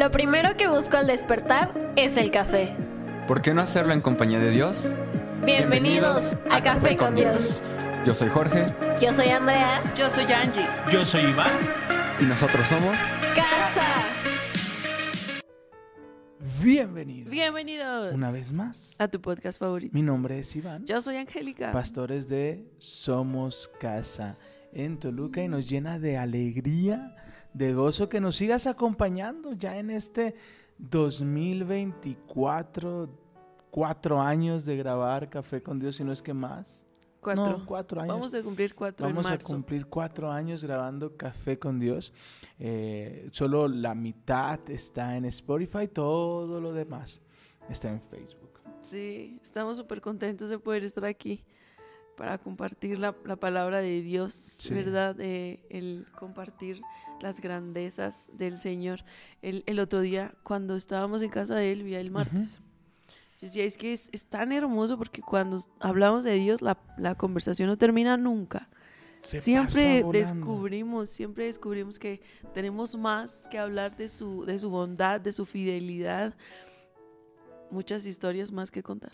Lo primero que busco al despertar es el café. ¿Por qué no hacerlo en compañía de Dios? Bienvenidos, a, Café con Dios. Yo soy Jorge Yo soy Andrea. Yo soy Angie. Yo soy Iván. y nosotros somos... Casa. Bienvenidos. Bienvenidos. Una vez más. A tu podcast favorito. Mi nombre es Iván, Yo soy Angélica. pastores de Somos Casa en Toluca y nos llena de alegría, de gozo que nos sigas acompañando ya en este 2024, cuatro años de grabar Café con Dios, si no es que más. cuatro. No, cuatro años. Vamos a cumplir cuatro Vamos en a cumplir cuatro años grabando Café con Dios. Eh, solo la mitad está en Spotify, todo lo demás está en Facebook. Sí, estamos súper contentos de poder estar aquí para compartir la, la palabra de Dios, Sí. ¿verdad? Eh, el compartir las grandezas del Señor. El, el otro día, cuando estábamos en casa de él, vía el martes, yo decía, es que es, es tan hermoso porque cuando hablamos de Dios, la, la conversación no termina nunca. Se siempre descubrimos, siempre descubrimos que tenemos más que hablar de su, de su bondad, de su fidelidad, muchas historias más que contar.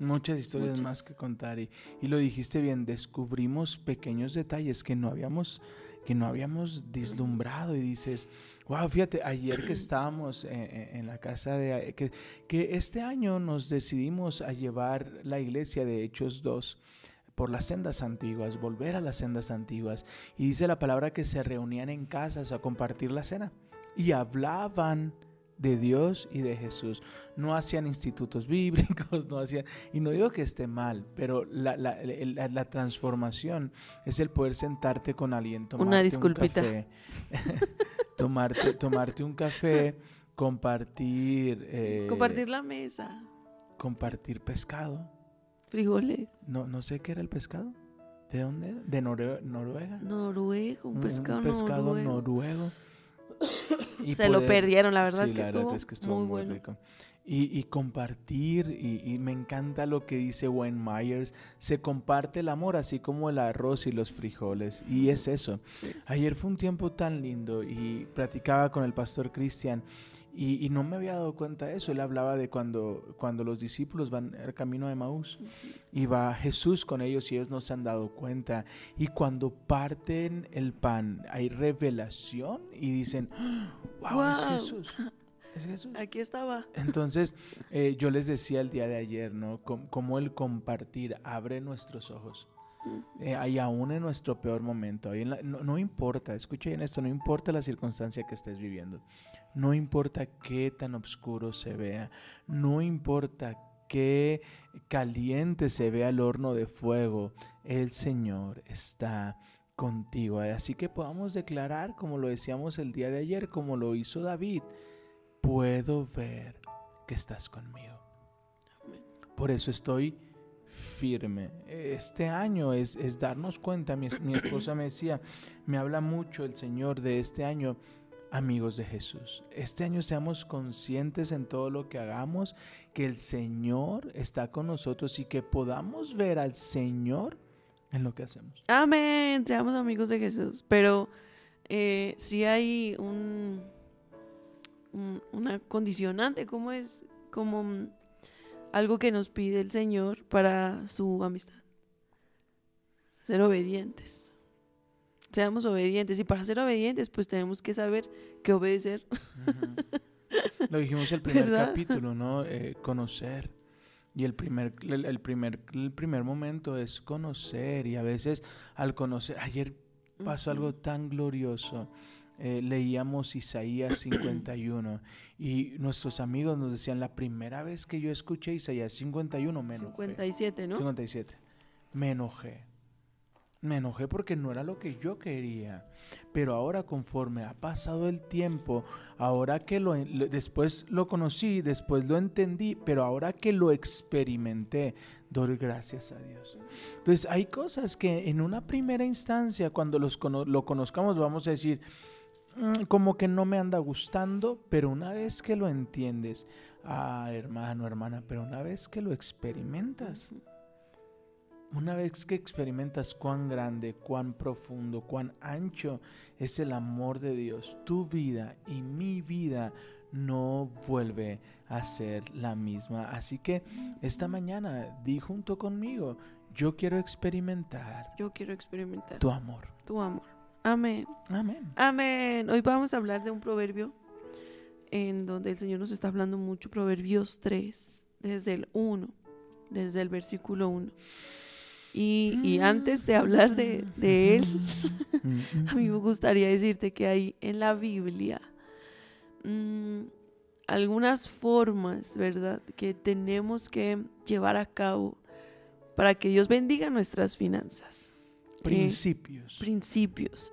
Muchas historias Muchas. más que contar y, y lo dijiste bien, descubrimos pequeños detalles que no habíamos que no habíamos vislumbrado y dices, wow, fíjate, ayer que estábamos eh, eh, en la casa de que, que este año nos decidimos a llevar la iglesia de Hechos 2 por las sendas antiguas, volver a las sendas antiguas y dice la palabra que se reunían en casas a compartir la cena y hablaban de Dios y de Jesús. No hacían institutos bíblicos, no hacían, y no digo que esté mal, pero la, la- la- la transformación es el poder sentarte con alguien, tomarte un disculpita. café, tomarte, tomarte un café, compartir, eh, Compartir la mesa, compartir pescado. frijoles, No, no sé qué era el pescado. ¿De dónde? era? ¿De Norue- Noruega? noruego, un pescado, pescado noruego. noruego. Y Se lo perdieron, la verdad Sí, es que la verdad estuvo, es que estuvo muy, muy, bueno. rico. Y, y compartir, y, y me encanta lo que dice Wayne Myers, se comparte el amor así como el arroz y los frijoles. Y es eso. Sí. Ayer fue un tiempo tan lindo y platicaba con el pastor Cristian y, y no me había dado cuenta de eso. Él hablaba de cuando, cuando los discípulos van al camino de Maús y va Jesús con ellos y ellos no se han dado cuenta. Y cuando parten el pan hay revelación y dicen, wow, Wow. es Jesús. Es Jesús. Aquí estaba. Entonces, eh, yo les decía el día de ayer, ¿no? Cómo el compartir abre nuestros ojos. Eh, y aún en nuestro peor momento, ahí en la- no, no importa, escucha bien esto, no importa la circunstancia que estés viviendo, no importa qué tan oscuro se vea, no importa qué caliente se vea el horno de fuego, el Señor está contigo. Así que podamos declarar, como lo decíamos el día de ayer, como lo hizo David, puedo ver que estás conmigo. Por eso estoy firme. Este año es, es darnos cuenta, mi, mi esposa me decía, me habla mucho el Señor de este año, amigos de Jesús. Este año seamos conscientes en todo lo que hagamos, que el Señor está con nosotros y que podamos ver al Señor en lo que hacemos. Amén, seamos amigos de Jesús. Pero eh, sí hay un, un- una condicionante, ¿cómo es? Como algo que nos pide el Señor para su amistad. Ser obedientes. Seamos obedientes. Y para ser obedientes, pues tenemos que saber que obedecer. Lo dijimos el primer ¿Verdad? capítulo, ¿no? Eh, conocer. Y el primer, el, el primer, el primer momento es conocer. Y a veces al conocer, ayer pasó algo tan glorioso. Eh, leíamos Isaías 51 y nuestros amigos nos decían, la primera vez que yo escuché Isaías 51 me enojé. 57, ¿no? 57. Me enojé. Me enojé porque no era lo que yo quería. Pero ahora conforme ha pasado el tiempo, ahora que lo, después lo conocí, después lo entendí, pero ahora que lo experimenté, doy gracias a Dios. Entonces hay cosas que en una primera instancia, cuando los cono- lo conozcamos, vamos a decir, "Mm, como que no me anda gustando, pero una vez que lo entiendes, ah, hermano, hermana, pero una vez que lo experimentas, Una vez que experimentas cuán grande, cuán profundo, cuán ancho es el amor de Dios, tu vida y mi vida no vuelve a ser la misma. Así que esta mañana di junto conmigo, yo quiero experimentar Yo quiero experimentar tu amor. tu amor. Amén. Amén. Amén. Hoy vamos a hablar de un proverbio en donde el Señor nos está hablando mucho, Proverbios 3, desde el 1, desde el versículo 1. Y, y antes de hablar de, de él, a mí me gustaría decirte que hay en la Biblia mm, algunas formas, ¿verdad?, que tenemos que llevar a cabo para que Dios bendiga nuestras finanzas. Eh, Principios. principios.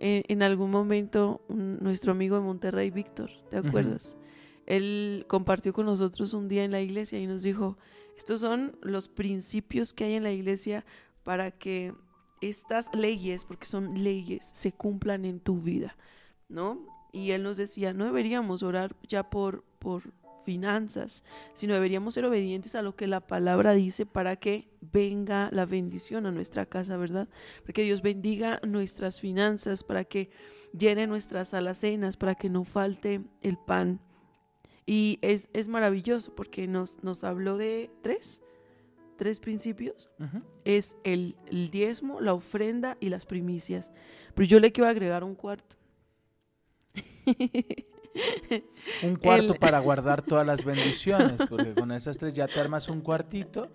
Eh, en algún momento, un- nuestro amigo de Monterrey, Víctor, ¿te acuerdas? Él compartió con nosotros un día en la iglesia y nos dijo, estos son los principios que hay en la iglesia para que estas leyes, porque son leyes, se cumplan en tu vida, ¿no? Y él nos decía, no deberíamos orar ya por, por finanzas, sino deberíamos ser obedientes a lo que la palabra dice para que venga la bendición a nuestra casa, ¿verdad? Para que Dios bendiga nuestras finanzas, para que llene nuestras alacenas, para que no falte el pan. Y es, es maravilloso porque nos, nos habló de tres, tres principios. Es el, el diezmo, la ofrenda y las primicias. Pero yo le quiero agregar un cuarto. Un cuarto El- para guardar todas las bendiciones, porque con esas tres ya te armas un cuartito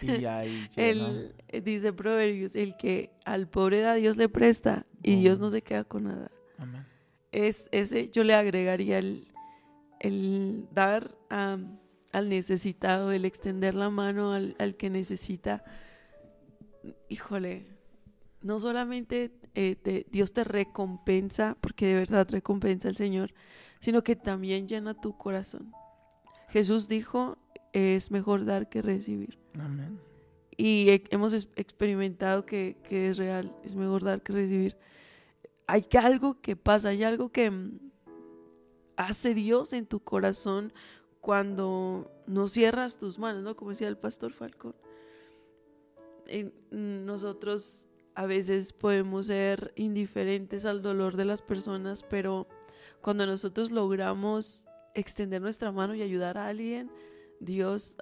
y ahí. El, eh, dice Proverbios, el que al pobre da Dios le presta y Dios Oh. no se queda con nada. Amén. es ese yo le agregaría el, el dar a- al necesitado, el extender la mano al, al que necesita. Híjole, no solamente eh, te- Dios te recompensa, porque de verdad recompensa el Señor, sino que también llena tu corazón. Jesús dijo, es mejor dar que recibir. Amén. Y he- hemos experimentado que, que es real, es mejor dar que recibir. Hay algo que pasa, hay algo que hace Dios en tu corazón cuando no cierras tus manos, ¿no? Como decía el pastor Falcón. En- nosotros a veces podemos ser indiferentes al dolor de las personas, pero cuando nosotros logramos extender nuestra mano y ayudar a alguien, Dios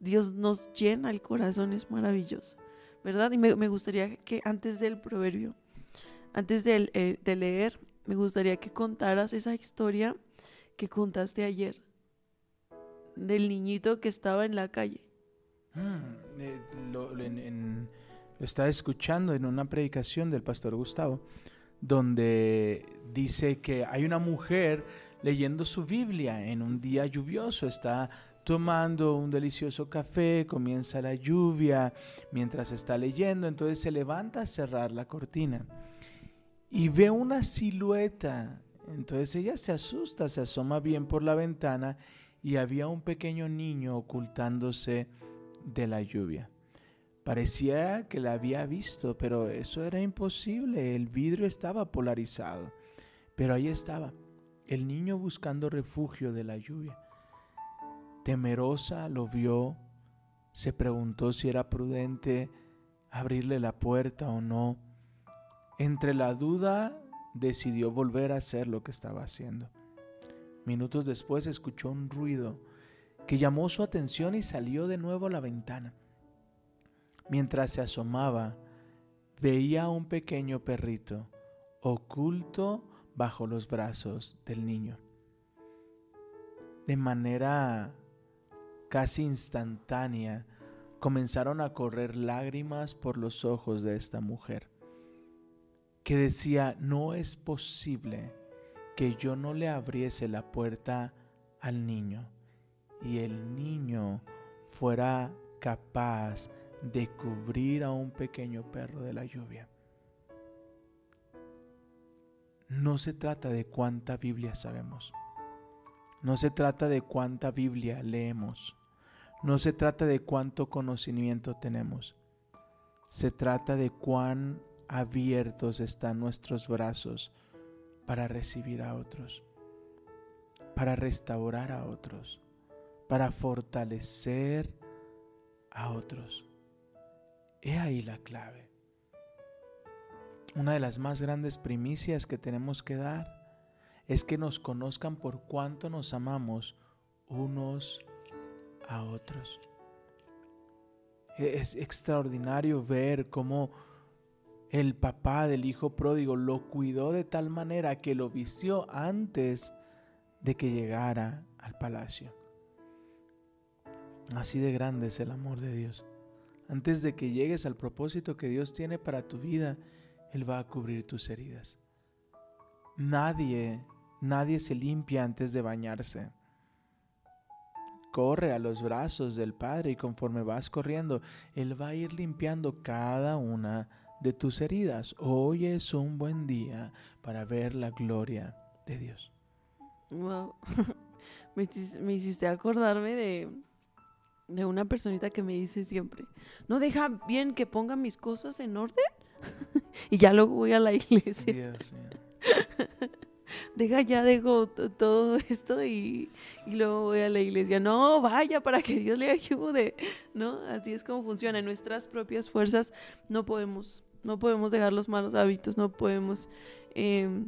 Dios nos llena el corazón, es maravilloso, ¿verdad? Y me, gustaría que antes del proverbio, antes eh, de leer, me gustaría que contaras esa historia que contaste ayer, del niñito que estaba en la calle. Mm, lo estaba escuchando en una predicación del pastor Gustavo, donde dice que hay una mujer leyendo su Biblia en un día lluvioso, está tomando un delicioso café, comienza la lluvia mientras está leyendo, entonces se levanta a cerrar la cortina y ve una silueta, entonces ella se asusta, se asoma bien por la ventana y había un pequeño niño ocultándose de la lluvia. Parecía que la había visto, pero eso era imposible. El vidrio estaba polarizado. Pero ahí estaba, el niño buscando refugio de la lluvia. Temerosa lo vio, se preguntó si era prudente abrirle la puerta o no. Entre la duda decidió volver a hacer lo que estaba haciendo. Minutos después escuchó un ruido que llamó su atención y salió de nuevo a la ventana. Mientras se asomaba, veía a un pequeño perrito oculto bajo los brazos del niño. De manera casi instantánea, comenzaron a correr lágrimas por los ojos de esta mujer, que decía, no es posible que yo no le abriese la puerta al niño y el niño fuera capaz de cubrir a un pequeño perro de la lluvia. No se trata de cuánta Biblia sabemos. No se trata de cuánta Biblia leemos. No se trata de cuánto conocimiento tenemos. Se trata de cuán abiertos están nuestros brazos para recibir a otros, para restaurar a otros, para fortalecer a otros. He ahí la clave. Una de las más grandes primicias que tenemos que dar es que nos conozcan por cuánto nos amamos unos a otros. Es extraordinario ver cómo el papá del hijo pródigo lo cuidó de tal manera que lo vistió antes de que llegara al palacio. Así de grande es el amor de Dios. Antes de que llegues al propósito que Dios tiene para tu vida, Él va a cubrir tus heridas. Nadie, nadie se limpia antes de bañarse. Corre a los brazos del Padre y conforme vas corriendo, Él va a ir limpiando cada una de tus heridas. Hoy es un buen día para ver la gloria de Dios. Wow. me, hiciste acordarme de, de una personita que me dice siempre, no deja bien que ponga mis cosas en orden y ya luego voy a la iglesia. deja ya dejo todo esto y, y, luego voy a la iglesia. No, vaya para que Dios le ayude. No, así es como funciona. En nuestras propias fuerzas no podemos, no podemos dejar los malos hábitos, no podemos em,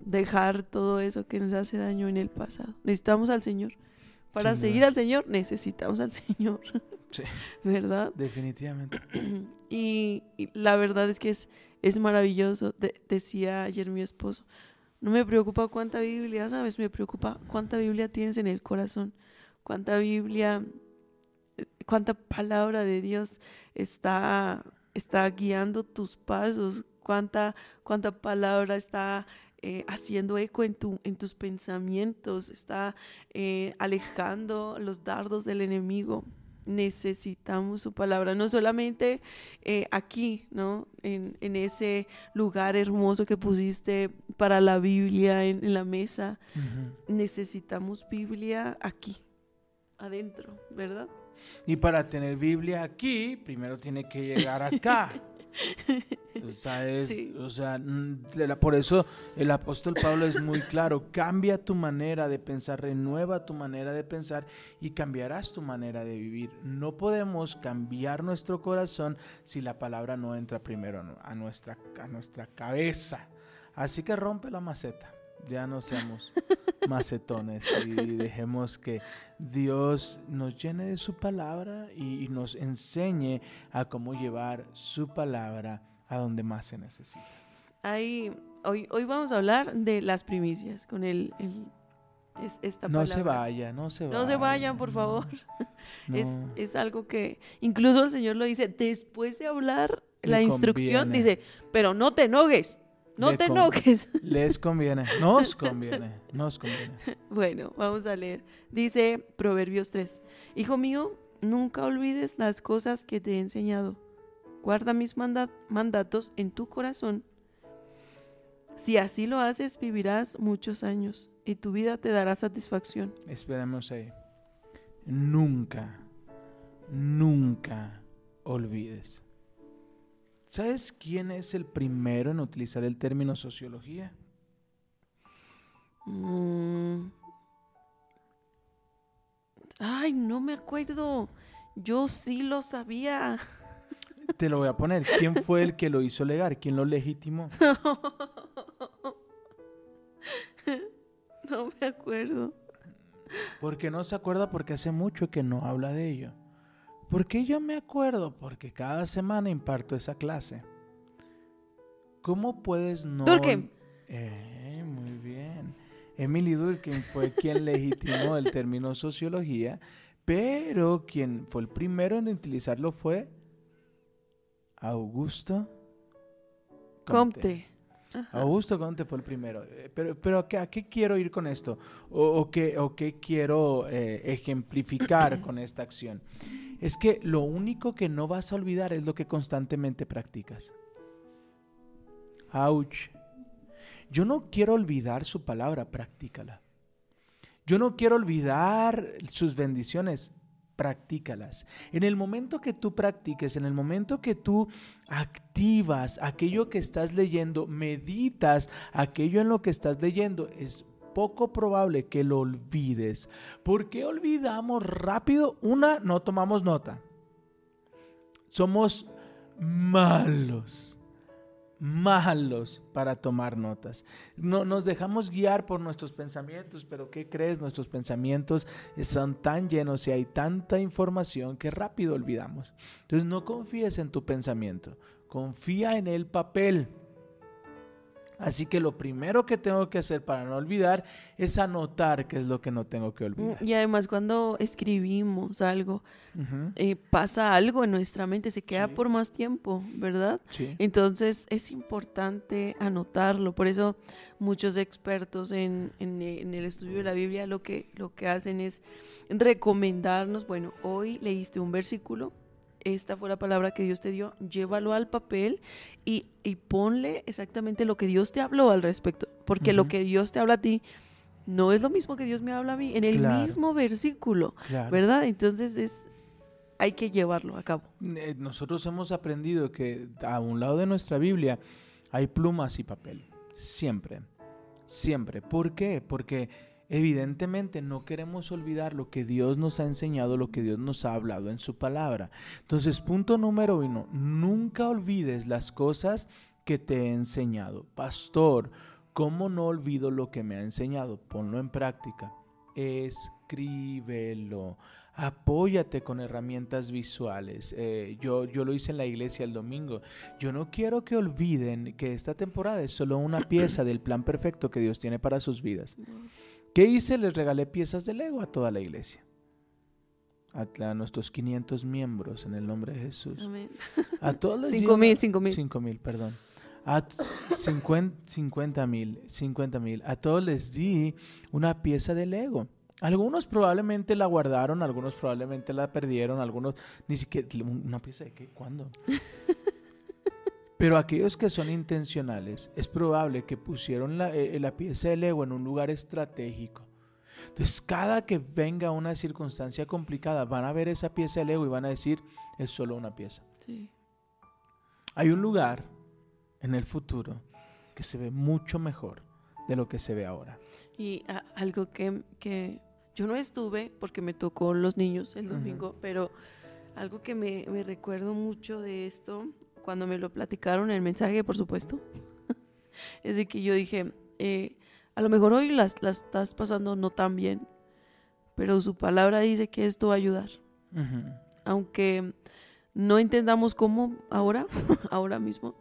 dejar todo eso que nos hace daño en el pasado. Necesitamos al Señor. Para seguir al Señor necesitamos al Señor. Sí. ¿Verdad? Definitivamente. Y, la verdad es que es, es maravilloso. decía ayer mi esposo, no me preocupa cuánta Biblia, ¿sabes? Me preocupa cuánta Biblia tienes en el corazón, cuánta Biblia, cuánta palabra de Dios está, está guiando tus pasos, cuánta, cuánta palabra está eh, haciendo eco en, tu, en tus pensamientos, está eh, alejando los dardos del enemigo. Necesitamos su palabra, no solamente eh, aquí, ¿no? En, ese lugar hermoso que pusiste para la Biblia en, la mesa. Necesitamos Biblia aquí, adentro, ¿verdad? Y para tener Biblia aquí, primero tiene que llegar acá. O sea, por eso el apóstol Pablo es muy claro, cambia tu manera de pensar, renueva tu manera de pensar y cambiarás tu manera de vivir. No podemos cambiar nuestro corazón si la palabra no entra primero a nuestra, a nuestra cabeza. Así que rompe la maceta, ya no seamos macetones y dejemos que Dios nos llene de su palabra y nos enseñe a cómo llevar su palabra a donde más se necesita. hoy, hoy vamos a hablar de las primicias con el, esta no se vaya, no se vayan. No se vayan, por favor. Es, es, algo que incluso el Señor lo dice, después de hablar la instrucción, dice, pero no te enojes. No te enojes. Les conviene, nos conviene, nos conviene. Bueno, vamos a leer. Dice Proverbios 3. Hijo mío, nunca olvides las cosas que te he enseñado Guarda mis mandatos en tu corazón. Si así lo haces, vivirás muchos años y tu vida te dará satisfacción. Esperemos ahí. Nunca, nunca olvides. ¿Sabes quién es el primero en utilizar el término sociología? Mm. Ay, no me acuerdo. Yo sí lo sabía. Te lo voy a poner. ¿Quién fue el que lo hizo legal? ¿Quién lo legitimó? No me acuerdo. ¿Por qué no se acuerda? Porque hace mucho que no habla de ello. ¿Por qué yo me acuerdo? Porque cada semana imparto esa clase. ¿Cómo puedes no... Durkheim. Eh, muy bien. Emily Durkheim fue quien legitimó el término sociología, pero quien fue el primero en utilizarlo fue Augusto Comte. Augusto Comte fue el primero. Eh, pero, pero ¿a, qué, quiero ir con esto? ¿O, qué, o qué, quiero eh, ejemplificar con esta acción? Es que lo único que no vas a olvidar es lo que constantemente practicas. Ouch. Yo no quiero olvidar su palabra, practícala. Yo no quiero olvidar sus bendiciones, practícalas. En el momento que tú practiques, en el momento que tú activas aquello que estás leyendo, meditas aquello en lo que estás leyendo, es poco probable que lo olvides. ¿Por qué olvidamos rápido? Una, no tomamos nota. Somos malos, malos para tomar notas. No, nos dejamos guiar por nuestros pensamientos, pero ¿qué crees? Nuestros pensamientos son tan llenos y hay tanta información que rápido olvidamos. Entonces no confíes en tu pensamiento, confía en el papel. Así que lo primero que tengo que hacer para no olvidar es anotar qué es lo que no tengo que olvidar. Y además cuando escribimos algo, eh, pasa algo en nuestra mente, se queda Sí. por más tiempo, ¿verdad? sí. Entonces es importante anotarlo. Por eso muchos expertos en, en- en el estudio de la Biblia lo que, lo que hacen es recomendarnos, bueno, hoy leíste un versículo, esta fue la palabra que Dios te dio, llévalo al papel y, y ponle exactamente lo que Dios te habló al respecto. Porque lo que Dios te habla a ti no es lo mismo que Dios me habla a mí en el Claro. mismo versículo, Claro. ¿verdad? Entonces es, hay que llevarlo a cabo. Eh, Nosotros hemos aprendido que a un lado de nuestra Biblia hay plumas y papel. Siempre. Siempre. ¿Por qué? Porque evidentemente no queremos olvidar lo que Dios nos ha enseñado, lo que Dios nos ha hablado en su palabra. Entonces, punto número uno, nunca olvides las cosas que te he enseñado. Pastor, ¿cómo no olvido lo que me ha enseñado? Ponlo en práctica. Escríbelo. Apóyate con herramientas visuales. Eh, yo, yo lo hice en la iglesia el domingo. Yo no quiero que olviden que esta temporada es solo una pieza del plan perfecto que Dios tiene para sus vidas. ¿Qué hice? Les regalé piezas de Lego a toda la iglesia. A, a nuestros 500 miembros en el nombre de Jesús. Amén. A todos les di Cinco una- mil, cinco mil. Cinco mil, perdón. A t- cincuen- 50 mil, 50 mil. A todos les di una pieza de Lego. Algunos probablemente la guardaron, algunos probablemente la perdieron, algunos ni siquiera... ¿Una pieza de qué? ¿Cuándo? Pero aquellos que son intencionales, es probable que pusieron la, eh, la pieza de Lego en un lugar estratégico. Entonces, cada que venga una circunstancia complicada, van a ver esa pieza de Lego y van a decir, es solo una pieza. Sí. Hay un lugar en el futuro que se ve mucho mejor de lo que se ve ahora. Y a- algo que, que yo no estuve porque me tocó los niños el domingo, pero algo que me, me recuerdo mucho de esto, cuando me lo platicaron, el mensaje, por supuesto, es de que yo dije, eh, a lo mejor hoy las, las estás pasando no tan bien, pero su palabra dice que esto va a ayudar. Aunque no entendamos cómo ahora, ahora mismo,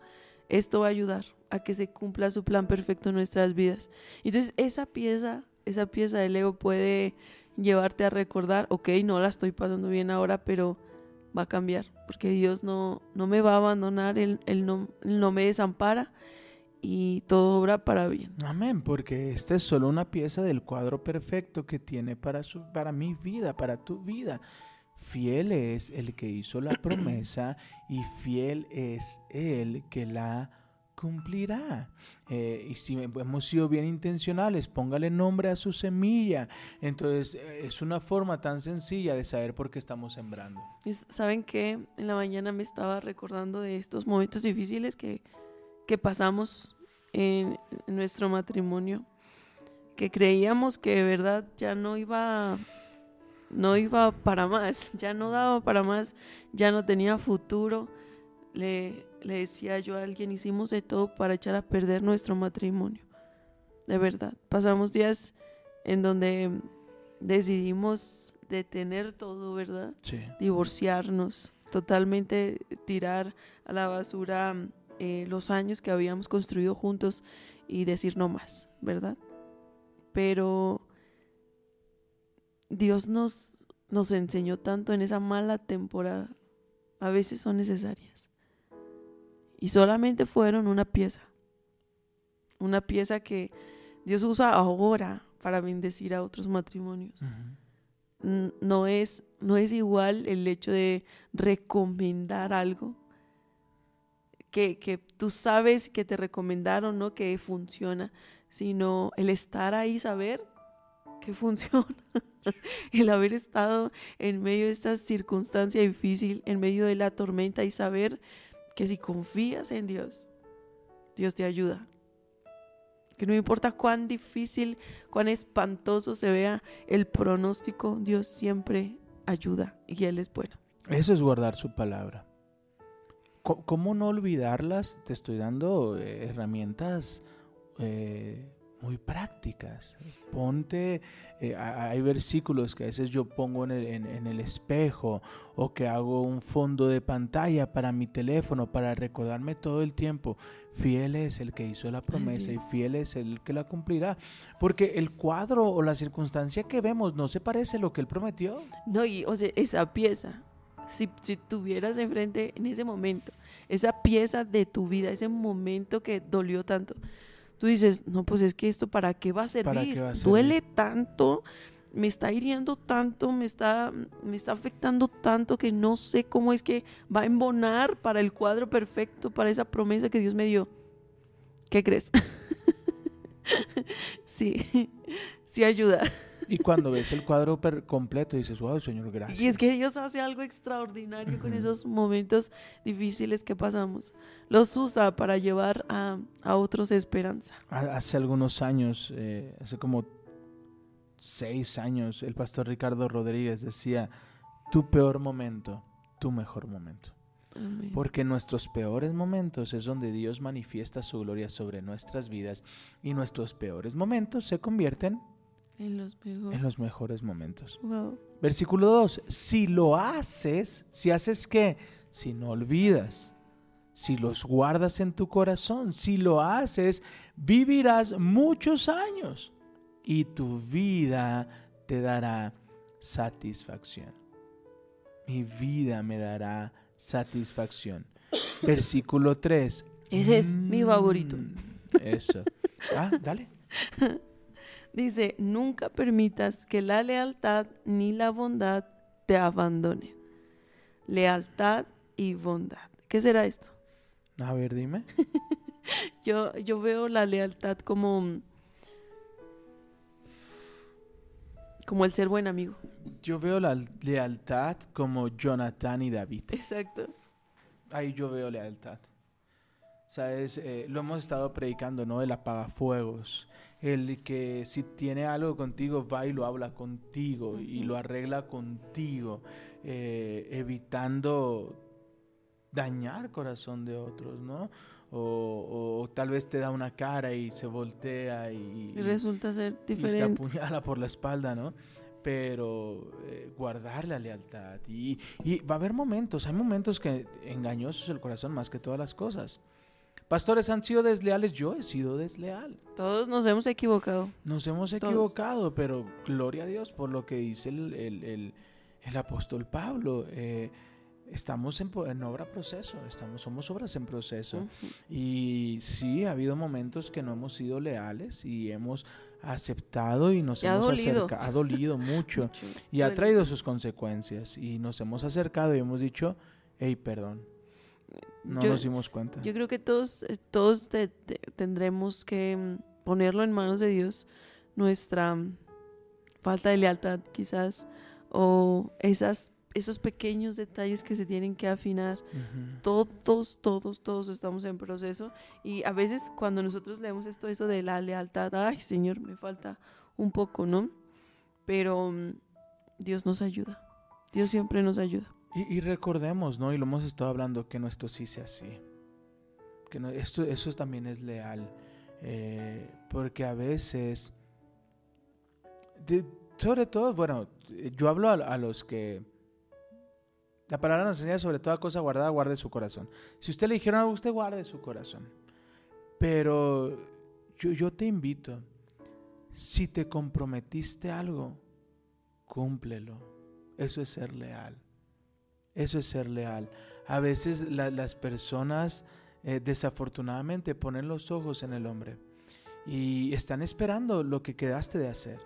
esto va a ayudar a que se cumpla su plan perfecto en nuestras vidas. Entonces, esa pieza, esa pieza del ego puede llevarte a recordar, ok, no la estoy pasando bien ahora, pero va a cambiar, porque Dios no, no me va a abandonar, él, él no, no me desampara y todo obra para bien. Amén, porque esta es solo una pieza del cuadro perfecto que tiene para, su, para mi vida, para tu vida. Fiel es el que hizo la promesa y fiel es el que la cumplirá. Eh, y si hemos sido bien intencionales, póngale nombre a su semilla. Entonces eh, es una forma tan sencilla de saber por qué estamos sembrando. ¿Saben qué? En la mañana me estaba recordando de estos momentos difíciles que, que pasamos en nuestro matrimonio, que creíamos que de verdad ya no iba, no iba para más, ya no daba para más, ya no tenía futuro. Le, le decía yo a alguien, hicimos de todo para echar a perder nuestro matrimonio. De verdad, pasamos días en donde decidimos detener todo, ¿verdad? Sí. divorciarnos, totalmente tirar a la basura eh, los años que habíamos construido juntos y decir no más, ¿verdad? Pero Dios nos, nos enseñó tanto en esa mala temporada. A veces son necesarias. Y solamente fueron una pieza. Una pieza que Dios usa ahora para bendecir a otros matrimonios no es, no es igual el hecho de recomendar algo que, que tú sabes que te recomendaron, ¿no? Que funciona, sino el estar ahí, saber que funciona. el haber estado en medio de esta circunstancia difícil, en medio de la tormenta y saber que si confías en Dios, Dios te ayuda. Que no importa cuán difícil, cuán espantoso se vea el pronóstico, Dios siempre ayuda y Él es bueno. Eso es guardar su palabra. ¿cómo no olvidarlas? Te estoy dando eh, herramientas eh, muy prácticas. Ponte, eh, hay versículos que a veces yo pongo en el, en- en el espejo o que hago un fondo de pantalla para mi teléfono para recordarme todo el tiempo. Fiel es el que hizo la promesa y fiel es el que la cumplirá. Porque el cuadro o la circunstancia que vemos no se parece a lo que él prometió. No, y o sea, esa pieza, si, si tuvieras enfrente en ese momento, esa pieza de tu vida, ese momento que dolió tanto, tú dices, no, pues es que esto para qué va a servir, ¿Para qué va a servir? duele tanto, me está hiriendo tanto, me está, me está afectando tanto que no sé cómo es que va a embonar para el cuadro perfecto, para esa promesa que Dios me dio. ¿Qué crees? sí, sí ayuda. Y cuando ves el cuadro per- completo dices, wow, Señor, gracias. Y es que Dios hace algo extraordinario con Ujú. esos momentos difíciles que pasamos. Los usa para llevar a, a otros esperanza. Ha- Hace algunos años, eh, hace como seis años, el pastor Ricardo Rodríguez decía, tu peor momento, tu mejor momento. Amén. Porque en nuestros peores momentos es donde Dios manifiesta su gloria sobre nuestras vidas y nuestros peores momentos se convierten En los mejores. en los mejores momentos. Wow. Versículo 2, si lo haces, si haces qué, si no olvidas, si los guardas en tu corazón, si lo haces, vivirás muchos años y tu vida te dará satisfacción. Mi vida me dará satisfacción. Versículo 3. Ese es mi favorito. Eso. Ah, dale. Dice, nunca permitas que la lealtad ni la bondad te abandonen. Lealtad y bondad. ¿Qué será esto? A ver, dime. Yo, yo veo la lealtad como, como el ser buen amigo. Yo veo la lealtad como Jonathan y David. Exacto. Ahí yo veo lealtad. Sabes, Eh, lo hemos estado predicando, ¿no? El apagafuegos. El que si tiene algo contigo va y lo habla contigo y lo arregla contigo, eh, evitando dañar corazón de otros, ¿no? O, o tal vez te da una cara y se voltea y, Y resulta ser y te diferente. apuñala por la espalda, ¿no? Pero eh, guardar la lealtad. Y, y va a haber momentos, hay momentos que engañosos el corazón más que todas las cosas. Pastores han sido desleales, yo he sido desleal. Todos nos hemos equivocado. Nos hemos Todos. equivocado, pero gloria a Dios por lo que dice el, el- el- el apóstol Pablo. eh, estamos en, en obra proceso, estamos, somos obras en proceso. Y sí, ha habido momentos que no hemos sido leales y hemos aceptado y nos Y hemos acercado. Ha dolido mucho Mucho. y ha traído sus consecuencias. Y nos hemos acercado y hemos dicho, hey, perdón. No Yo- nos dimos cuenta. Yo creo que todos, eh, todos te- te- tendremos que mm, ponerlo en manos de Dios, nuestra mm, falta de lealtad quizás, o esas, esos pequeños detalles que se tienen que afinar. Ujú. Todos, todos, todos estamos en proceso y a veces cuando nosotros leemos esto, eso de la lealtad, ay Señor, me falta un poco, ¿no? Pero mm, Dios nos ayuda, Dios siempre nos ayuda. Y, recordemos, ¿no? Y lo hemos estado hablando, que nuestro sí sea así. Que no- esto, eso también es leal. eh, porque a veces, de- sobre todo, bueno, yo hablo a, a los que... La palabra nos enseña sobre toda cosa guardada, guarde su corazón. Si usted le dijeron algo, usted guarde su corazón. Pero yo, yo te invito, si te comprometiste algo, cúmplelo. Eso es ser leal. Eso es ser leal. A veces la- las personas eh, desafortunadamente ponen los ojos en el hombre y están esperando lo que quedaste de hacer.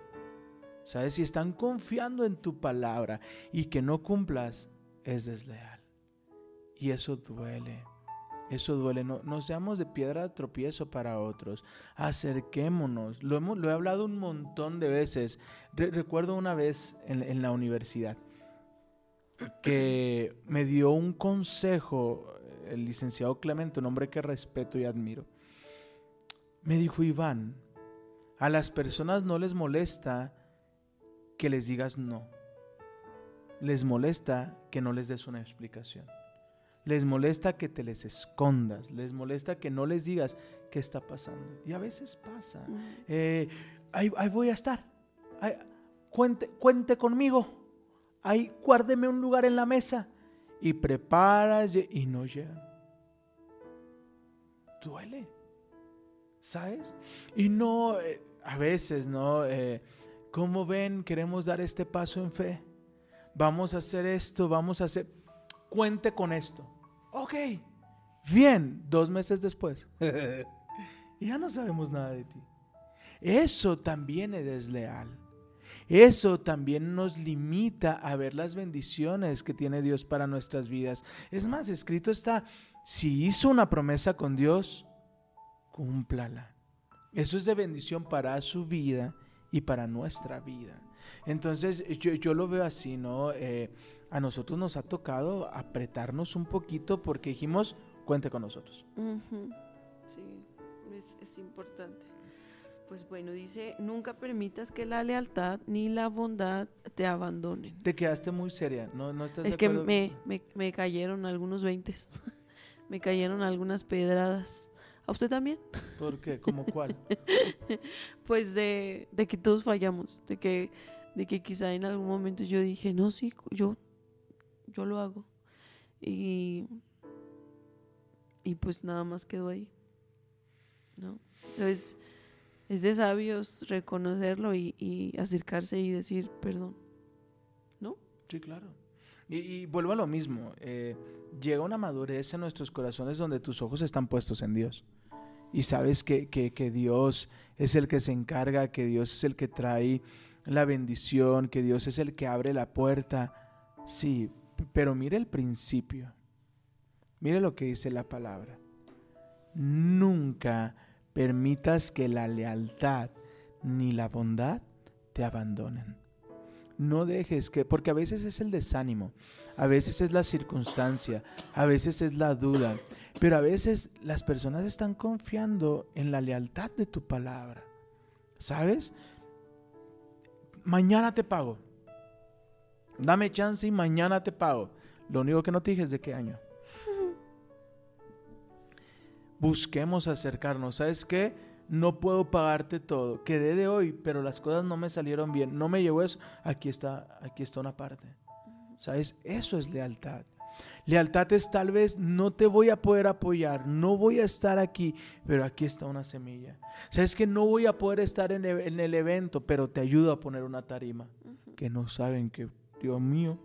¿Sabes? Y están confiando en tu palabra y que no cumplas es desleal. Y eso duele. Eso duele. No, no seamos de piedra tropiezo para otros. Acerquémonos. Lo, he hablado un montón de veces. Re- recuerdo una vez en la universidad que me dio un consejo el licenciado Clemente, un hombre que respeto y admiro. Me dijo, Iván, a las personas no les molesta que les digas no. Les molesta que no les des una explicación. Les molesta que te les escondas, les molesta que no les digas qué está pasando. Y a veces pasa. Eh, ahí, ahí voy a estar. Ahí- cuente, cuente conmigo. Ahí guárdeme un lugar en la mesa. Y preparas y- no llegan. Duele. ¿Sabes? Y no, eh, a veces, ¿no? Eh, ¿Cómo ven? Queremos dar este paso en fe. Vamos a hacer esto, vamos a hacer... Cuente con esto. Ok. Bien, dos meses después. y ya no sabemos nada de ti. Eso también es desleal. Eso también nos limita a ver las bendiciones que tiene Dios para nuestras vidas. Es más, escrito está, si hizo una promesa con Dios, cúmplala. Eso es de bendición para su vida y para nuestra vida. Entonces, yo, yo lo veo así, ¿no? Eh, a nosotros nos ha tocado apretarnos un poquito porque dijimos, cuente con nosotros. Sí, es, es importante. Pues bueno, dice, nunca permitas que la lealtad ni la bondad te abandonen. Te quedaste muy seria, ¿no? no estás de Es que acuerdo? me, me, me cayeron algunos veintes, me cayeron algunas pedradas. ¿A usted también? ¿Por qué? ¿Cómo cuál? Pues de, de que todos fallamos, de que, de que quizá en algún momento yo dije, no, sí, yo, yo lo hago. Y, y pues nada más quedó ahí. ¿No? Es, es de sabios reconocerlo y, acercarse y decir perdón. Sí, claro. Y, vuelvo a lo mismo. eh, llega una madurez en nuestros corazones donde tus ojos están puestos en Dios. Y sabes que, Dios es el que se encarga, que Dios es el que trae la bendición, que Dios es el que abre la puerta. Sí, pero mire el principio. Mire lo que dice la palabra. Nunca permitas que la lealtad ni la bondad te abandonen. No dejes que, porque a veces es el desánimo, a veces es la circunstancia, a veces es la duda, pero a veces las personas están confiando en la lealtad de tu palabra. ¿Sabes? Mañana te pago. Dame chance y mañana te pago. Lo único que no te dije es de qué año. Busquemos acercarnos. ¿Sabes qué? No puedo pagarte todo. Quedé de hoy, pero las cosas no me salieron bien. No me llevó eso. Aquí está, aquí está una parte. ¿Sabes? Eso es lealtad. Lealtad es tal vez no te voy a poder apoyar, no voy a estar aquí, pero aquí está una semilla. Sabes que no voy a poder estar en, e- en el evento, pero te ayudo a poner una tarima. Que no saben que, Dios mío,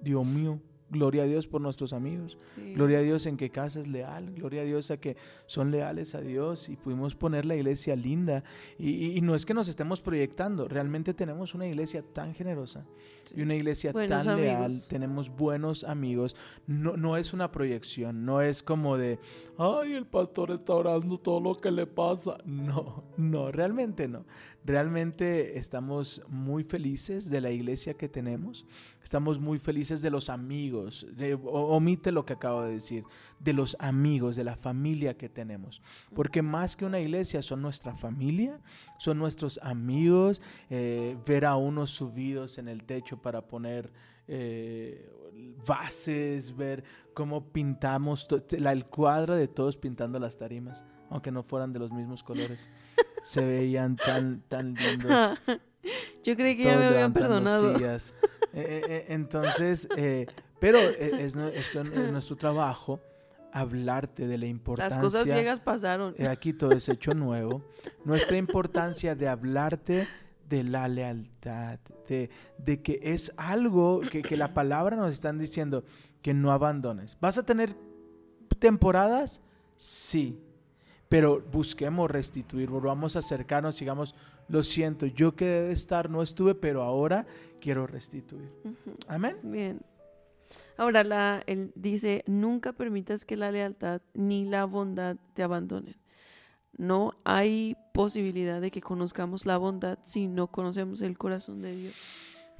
Dios mío, gloria a Dios por nuestros amigos. Sí. Gloria a Dios en que casa es leal. Gloria a Dios a que son leales a Dios y pudimos poner la iglesia linda. Y, y- y no es que nos estemos proyectando, realmente tenemos una iglesia tan generosa y una iglesia Buenos tan leal. Tenemos buenos amigos. No, no es una proyección, no es como de, ay, el pastor está orando todo lo que le pasa. No, no, realmente no. Realmente estamos muy felices de la iglesia que tenemos. Estamos muy felices de los amigos. omite lo que acabo de decir. De los amigos, de la familia que tenemos. Porque más que una iglesia son nuestra familia, son nuestros amigos. eh, ver a unos subidos en el techo para poner eh, bases, ver cómo pintamos el cuadro de todos pintando las tarimas, aunque no fueran de los mismos colores. Se veían tan, tan lindos Yo creí que ya me habían perdonado. Eh, eh, eh, entonces, eh, pero es, es es nuestro trabajo hablarte de la importancia. Las cosas viejas pasaron. aquí todo es hecho nuevo. Nuestra importancia de hablarte de la lealtad, de, de que es algo que, que la palabra nos están diciendo que no abandones. ¿Vas a tener temporadas? Sí. Pero busquemos restituir, volvamos a acercarnos, digamos, lo siento, yo quedé de estar, no estuve, pero ahora quiero restituir. Amén. Bien. Ahora la, él dice, nunca permitas que la lealtad ni la bondad te abandonen. No hay posibilidad de que conozcamos la bondad si no conocemos el corazón de Dios.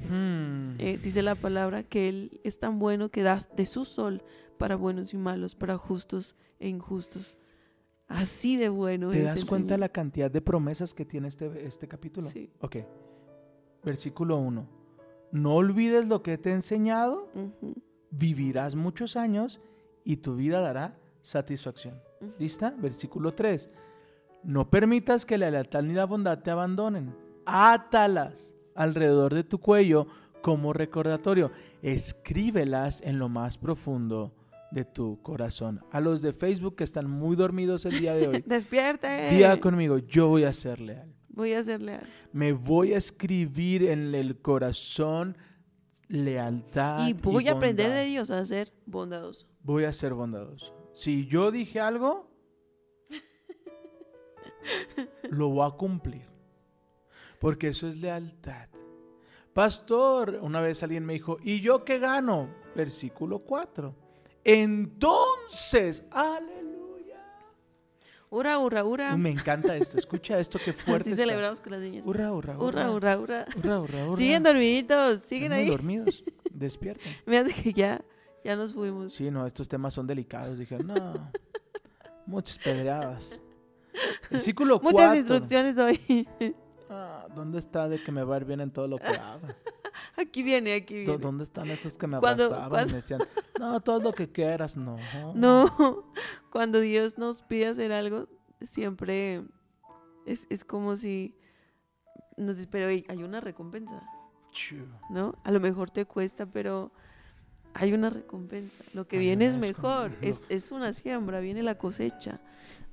Hmm. Eh, dice la palabra que Él es tan bueno que da de su sol para buenos y malos, para justos e injustos. Así de bueno ¿Te es das el cuenta Señor. la cantidad de promesas que tiene este, este capítulo? Sí. Ok. Versículo 1. No olvides lo que te he enseñado. Vivirás muchos años y tu vida dará satisfacción. ¿Lista? Versículo 3. No permitas que la lealtad ni la bondad te abandonen. Átalas alrededor de tu cuello como recordatorio. Escríbelas en lo más profundo de tu corazón. A los de Facebook que están muy dormidos el día de hoy, Despierte. diga conmigo, yo voy a ser leal. Voy a ser leal. Me voy a escribir en el corazón lealtad. y voy a aprender de Dios a ser bondadoso. Voy a ser bondadoso. Si yo dije algo, lo voy a cumplir. Porque eso es lealtad. Pastor, una vez alguien me dijo, ¿y yo qué gano? Versículo 4. Entonces, aleluya. Hurra, hurra, hurra. Me encanta esto. Escucha esto que fuerte. Así está. celebramos con las niñas. Hurra, hurra, hurra. Hurra, hurra, hurra. Siguen dormiditos, siguen ahí. dormidos. Despierten. Me hace que ya, ya nos fuimos. Sí, no, estos temas son delicados. Dije, no. Muchas pedradas. Versículo 4. Muchas instrucciones hoy. Ah, ¿Dónde está de que me va a ir bien en todo lo que haga? Aquí viene, aquí ¿Dó- viene. ¿Dónde están estos que me abrazaban me decían, no, todo lo que quieras? No. No, cuando Dios nos pide hacer algo, siempre es, es como si nos dice, pero hay una recompensa. ¿no? A lo mejor te cuesta, pero hay una recompensa. Lo que Hay viene es mejor, es, es una siembra, viene la cosecha,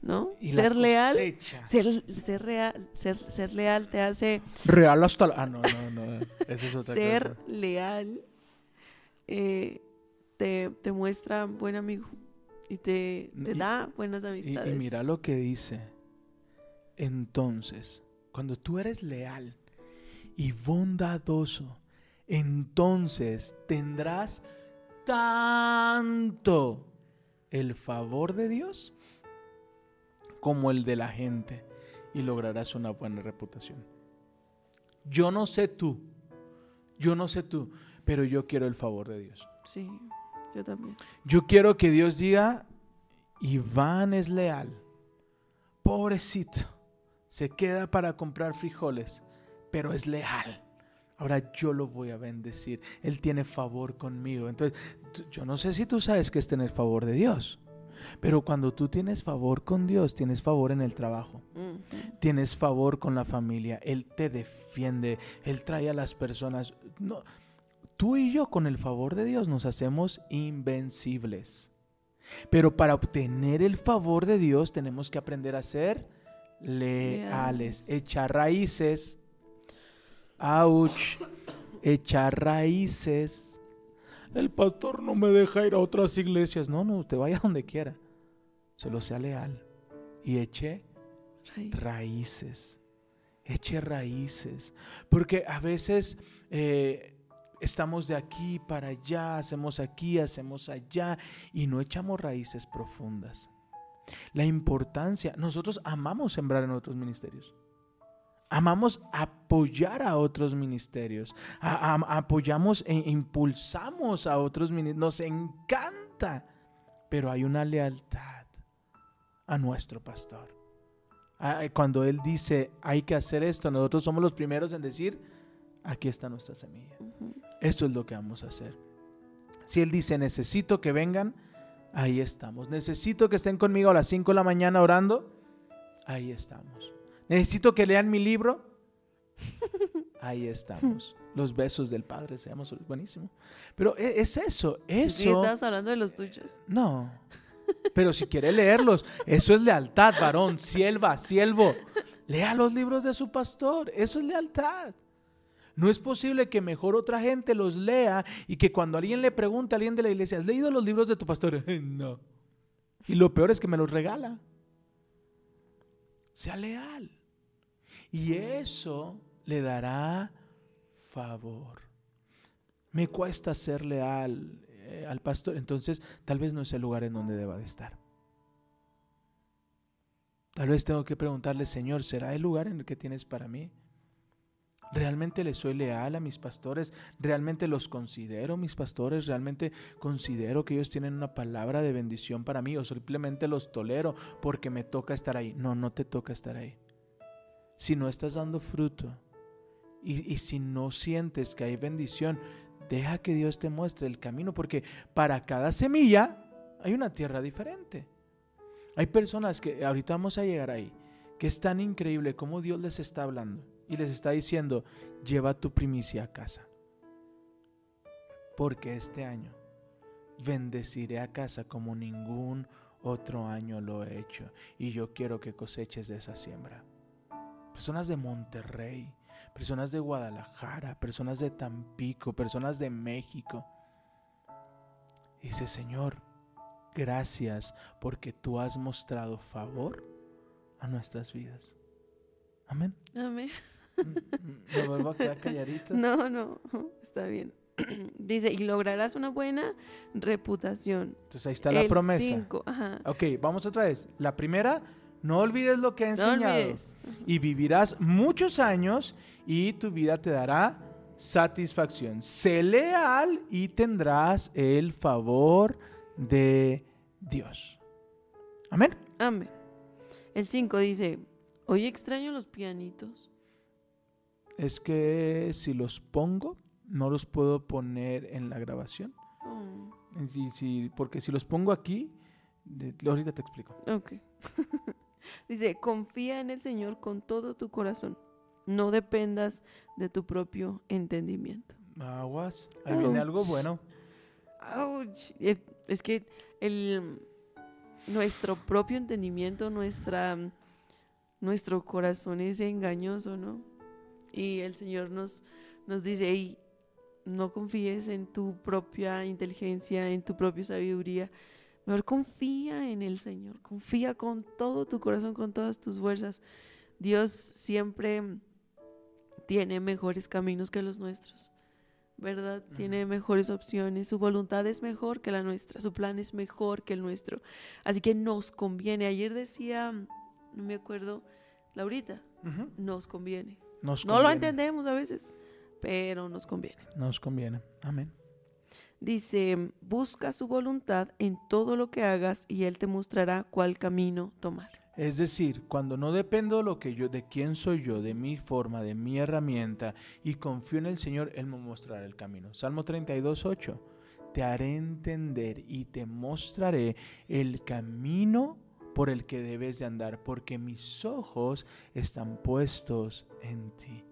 ¿no? Y ser leal, ser, ser, real, ser, ser leal te hace Real hasta la... Ah, no, no, no. Eso es otra ser cosa. leal, eh, te, te muestra buen amigo y te, te Y- da buenas Y, amistades. y mira lo que dice. Entonces, cuando tú eres leal y bondadoso, entonces tendrás tanto el favor de Dios como el de la gente y lograrás una buena reputación. Yo no sé tú, yo no sé tú, pero yo quiero el favor de Dios. Sí, yo también. Yo quiero que Dios diga, Iván es leal. Pobrecito. Se queda para comprar frijoles, pero es leal. Ahora yo lo voy a bendecir. Él tiene favor conmigo. Entonces, yo no sé si tú sabes que es tener favor de Dios. Pero cuando tú tienes favor con Dios, tienes favor en el trabajo, tienes favor con la familia, Él te defiende, Él trae a las personas. No, tú y yo con el favor de Dios nos hacemos invencibles. Pero para obtener el favor de Dios tenemos que aprender a ser leales, Leales. echar raíces. Ouch, echar raíces. El pastor no me deja ir a otras iglesias. No, no, usted vaya donde quiera. Solo sea leal y eche Raíz. raíces. Eche raíces. Porque a veces eh, estamos de aquí para allá, hacemos aquí, hacemos allá y no echamos raíces profundas. La importancia, nosotros amamos sembrar en otros ministerios. Amamos apoyar a otros ministerios. Apoyamos e impulsamos a otros ministerios. Nos encanta. Pero hay una lealtad a nuestro pastor. Ah, Cuando Él dice, hay que hacer esto, nosotros somos los primeros en decir, aquí está nuestra semilla. Esto es lo que vamos a hacer. Si Él dice, necesito que vengan, ahí estamos. Necesito que estén conmigo a las 5 de la mañana orando, ahí estamos. Necesito que lean mi libro, ahí estamos. Los besos del Padre, se llama, buenísimo. Pero e- es eso, Sí, eso. estabas hablando de los tuyos. No. Pero si quiere leerlos, eso es lealtad, varón, sierva, siervo. Lea los libros de su pastor, eso es lealtad. No es posible que mejor otra gente los lea y que cuando alguien le pregunte a alguien de la iglesia, ¿has leído los libros de tu pastor? no. Y lo peor es que me los regala. Sea leal. Y eso le dará favor. Me cuesta ser leal eh, al pastor, entonces tal vez no es el lugar en donde deba de estar. Tal vez tengo que preguntarle, Señor, ¿será el lugar en el que tienes para mí? ¿Realmente le soy leal a mis pastores? ¿Realmente los considero mis pastores? ¿Realmente considero que ellos tienen una palabra de bendición para mí? ¿O simplemente los tolero porque me toca estar ahí? No, no te toca estar ahí. Si no estás dando fruto y, y si no sientes que hay bendición, Deja que Dios te muestre el camino, porque para cada semilla hay una tierra diferente. Hay personas que, ahorita vamos a llegar ahí, que es tan increíble como Dios les está hablando y les está diciendo, lleva tu primicia a casa. Porque este año bendeciré a casa como ningún otro año lo he hecho. Y yo quiero que coseches de esa siembra. Personas de Monterrey, personas de Guadalajara, personas de Tampico, personas de México. Dice, Señor, gracias porque tú has mostrado favor a nuestras vidas. Amén. Amén. Mm, ¿Me vuelvo a quedar calladito? No, no, está bien. Dice, y lograrás una buena reputación. Entonces ahí está la El promesa. cinco, ajá. Ok, vamos otra vez. La primera, no olvides lo que ha enseñado. y vivirás muchos años y tu vida te dará satisfacción. Sé leal y tendrás el favor de Dios. Amén. Amén. El 5 dice, hoy extraño los pianitos. Es que si los pongo, no los puedo poner en la grabación. Oh, Y si- porque si los pongo aquí, de- ahorita te explico. ok. dice, confía en el Señor con todo tu corazón. No dependas de tu propio entendimiento. Aguas, ahí viene algo bueno. Ouch. Eh, Es que el, nuestro propio entendimiento, nuestra, nuestro corazón es engañoso, ¿no? Y el Señor nos, nos dice, "Ey, no confíes en tu propia inteligencia, en tu propia sabiduría. Mejor confía en el Señor, confía con todo tu corazón, con todas tus fuerzas. Dios siempre tiene mejores caminos que los nuestros. ¿verdad? Tiene mejores opciones, su voluntad es mejor que la nuestra, su plan es mejor que el nuestro. Así que nos conviene. Ayer decía, no me acuerdo, Laurita, nos conviene. Nos No lo entendemos a veces, pero nos conviene. Nos conviene. Amén. Dice, busca su voluntad en todo lo que hagas y Él te mostrará cuál camino tomar. Es decir, cuando no dependo de lo que yo, de quién soy yo, de mi forma, de mi herramienta, y confío en el Señor, Él me mostrará el camino. Salmo 32, 8. Te haré entender y te mostraré el camino por el que debes de andar, porque mis ojos están puestos en ti.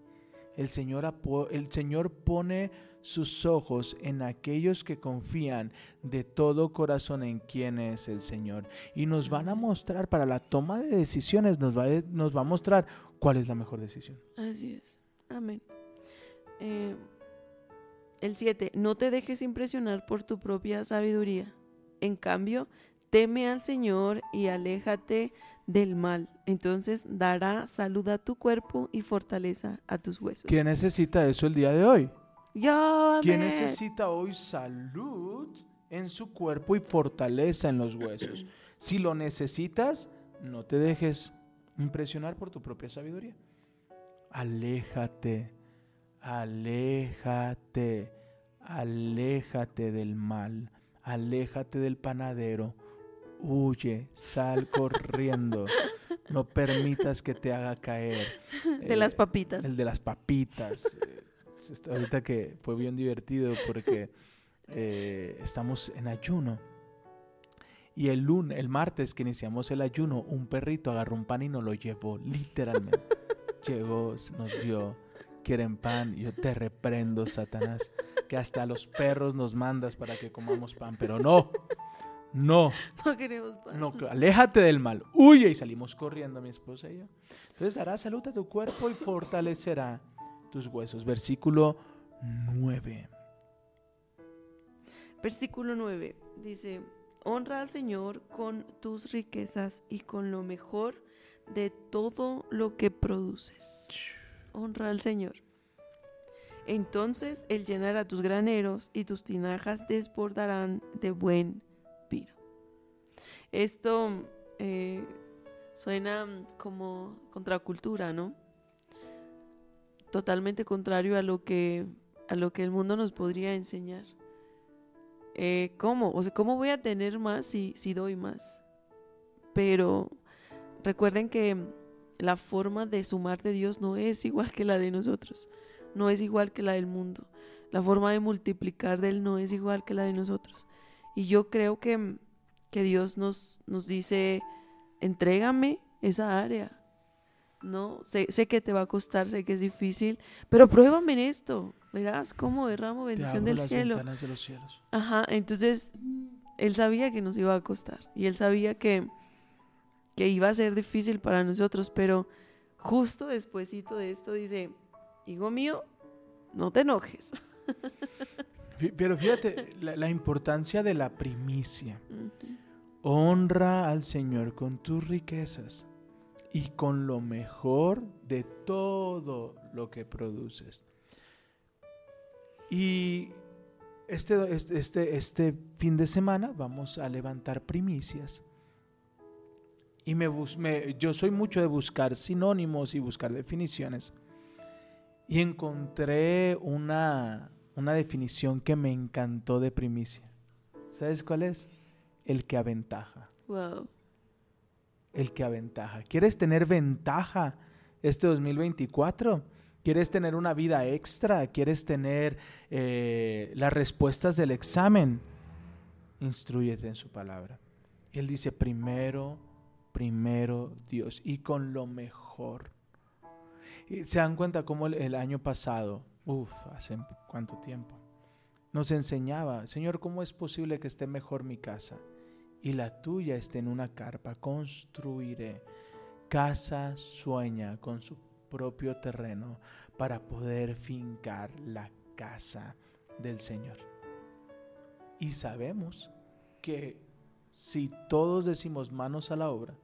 El Señor, el Señor pone sus ojos en aquellos que confían de todo corazón en quién es el Señor. Y nos van a mostrar, para la toma de decisiones, nos va, nos va a mostrar cuál es la mejor decisión. Así es. Amén. Eh, el 7. No te dejes impresionar por tu propia sabiduría. En cambio, teme al Señor y aléjate del mal. Entonces dará salud a tu cuerpo y fortaleza a tus huesos. ¿Quién necesita eso el día de hoy? Yo, ¿Quién necesita hoy salud en su cuerpo y fortaleza en los huesos? Si lo necesitas, no te dejes impresionar por tu propia sabiduría. Aléjate, aléjate, aléjate del mal, aléjate del panadero, huye, sal corriendo, no permitas que te haga caer. De las Eh, papitas. el de las papitas. eh, ahorita que fue bien divertido porque eh, estamos en ayuno. Y el lunes, el martes que iniciamos el ayuno, un perrito agarró un pan y nos lo llevó, literalmente. Llegó, nos dio, quieren pan. Yo te reprendo, Satanás, que hasta a los perros nos mandas para que comamos pan, pero no, no. No queremos pan. No, aléjate del mal, huye y salimos corriendo mi esposa y yo. Entonces dará salud a tu cuerpo y fortalecerá tus huesos. Versículo 9. Versículo 9 dice, honra al Señor con tus riquezas y con lo mejor de todo lo que produces. Honra al Señor. Entonces Él llenará tus graneros y tus tinajas desbordarán de buen. Esto eh, suena como contracultura, ¿no? Totalmente contrario a lo que, a lo que el mundo nos podría enseñar. Eh, ¿Cómo? O sea, ¿cómo voy a tener más si, si doy más? Pero recuerden que la forma de sumar de Dios no es igual que la de nosotros, no es igual que la del mundo. la forma de multiplicar de Él no es igual que la de nosotros. Y yo creo que, que Dios nos, nos dice, entrégame esa área. No, sé, sé que te va a costar, sé que es difícil, pero pruébame en esto. Verás cómo derramo bendición del cielo. ventanas de los cielos. Ajá, entonces él sabía que nos iba a costar y él sabía que, que iba a ser difícil para nosotros, pero justo despuesito de esto dice, hijo mío, no te enojes. Pero fíjate la, la importancia de la primicia. Honra al Señor con tus riquezas y con lo mejor de todo lo que produces. Y este, este, este, este fin de semana vamos a levantar primicias. Y me, me- yo soy mucho de buscar sinónimos y buscar definiciones. Y encontré una, una definición que me encantó de primicia. ¿Sabes cuál es? El que aventaja. Wow. El que aventaja. ¿Quieres tener ventaja este 2024? ¿Quieres tener una vida extra? ¿Quieres tener eh, las respuestas del examen? Instruyete en su palabra. Él dice primero, primero Dios y con lo mejor. Y se dan cuenta cómo el, el año pasado, uff, hace cuánto tiempo, nos enseñaba, Señor, ¿cómo es posible que esté mejor mi casa? Y la tuya esté en una carpa, construiré. Casa sueña con su propio terreno para poder fincar la casa del Señor. Y sabemos que si todos decimos manos a la obra,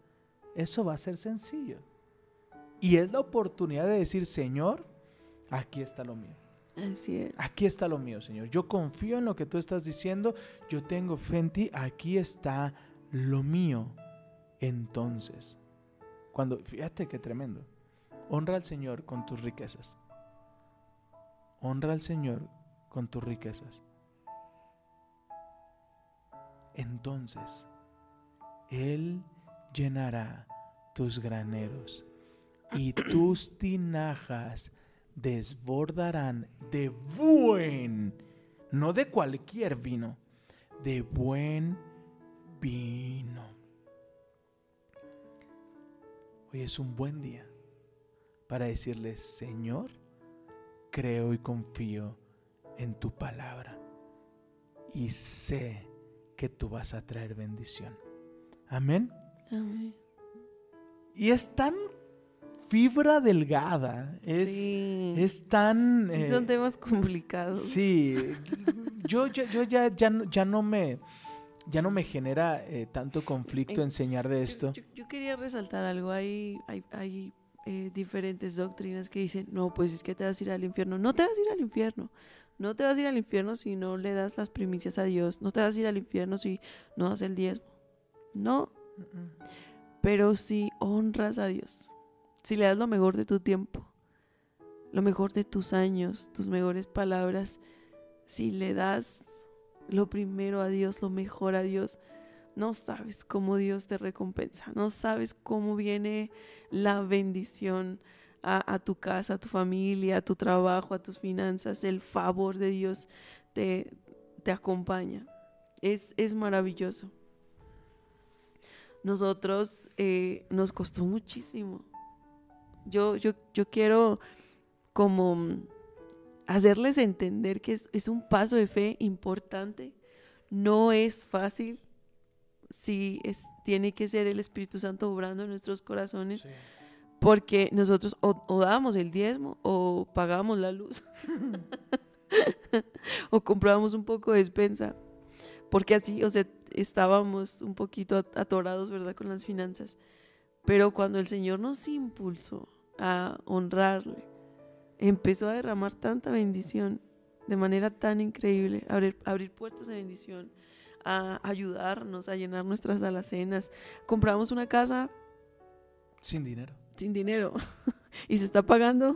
eso va a ser sencillo. Y es la oportunidad de decir, Señor, aquí está lo mío. Aquí está lo mío, Señor. Yo confío en lo que tú estás diciendo. Yo tengo fe en ti. Aquí está lo mío. Entonces, cuando, fíjate qué tremendo. Honra al Señor con tus riquezas. Honra al Señor con tus riquezas. Entonces, Él llenará tus graneros y tus tinajas desbordarán de buen, no de cualquier vino, de buen vino. Hoy es un buen día para decirle, Señor, creo y confío en tu palabra y sé que tú vas a traer bendición. Amén. Amén. Y es tan fibra delgada, es, sí. es tan... Sí, eh, son temas complicados. Sí, yo, yo, yo ya, ya, no- ya no me ya no me genera eh, tanto conflicto En- enseñar de esto. Yo, yo quería resaltar algo. Hay, hay, hay eh, diferentes doctrinas que dicen, no, pues es que te vas a ir al infierno. No te vas a ir al infierno. No te vas a ir al infierno si no le das las primicias a Dios. No te vas a ir al infierno si no das el diezmo. No, pero si honras a Dios. Si le das lo mejor de tu tiempo, lo mejor de tus años, tus mejores palabras. Si le das lo primero a Dios, lo mejor a Dios, no sabes cómo Dios te recompensa, no sabes cómo viene la bendición a, tu casa, a tu familia, a tu trabajo, a tus finanzas, el favor de Dios te, te acompaña. Es, es maravilloso. Nosotros eh, nos costó muchísimo. Yo, yo, yo quiero como hacerles entender que es, es un paso de fe importante. No es fácil. Sí, es, tiene que ser el Espíritu Santo obrando en nuestros corazones. Porque nosotros o, o damos el diezmo o pagamos la luz. o comprábamos un poco de despensa. Porque así, o sea, estábamos un poquito at- atorados, ¿verdad? Con las finanzas. Pero cuando el Señor nos impulsó a honrarle, empezó a derramar tanta bendición de manera tan increíble, abrir, abrir puertas de bendición, a ayudarnos a llenar nuestras alacenas. Compramos una casa Sin dinero. sin dinero y se está pagando